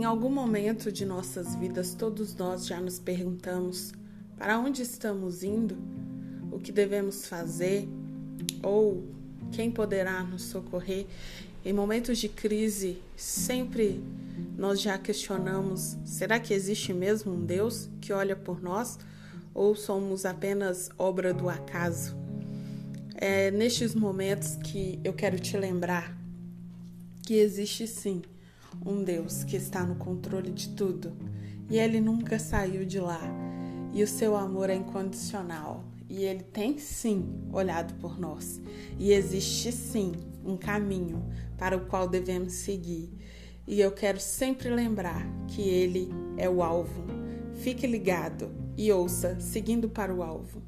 Em algum momento de nossas vidas, todos nós já nos perguntamos para onde estamos indo, o que devemos fazer ou quem poderá nos socorrer. Em momentos de crise, sempre nós já questionamos: será que existe mesmo um Deus que olha por nós ou somos apenas obra do acaso? É nestes momentos que eu quero te lembrar que existe sim um Deus que está no controle de tudo e ele nunca saiu de lá. E o seu amor é incondicional e ele tem sim olhado por nós. E existe sim um caminho para o qual devemos seguir. E eu quero sempre lembrar que ele é o alvo. Fique ligado e ouça, seguindo para o alvo.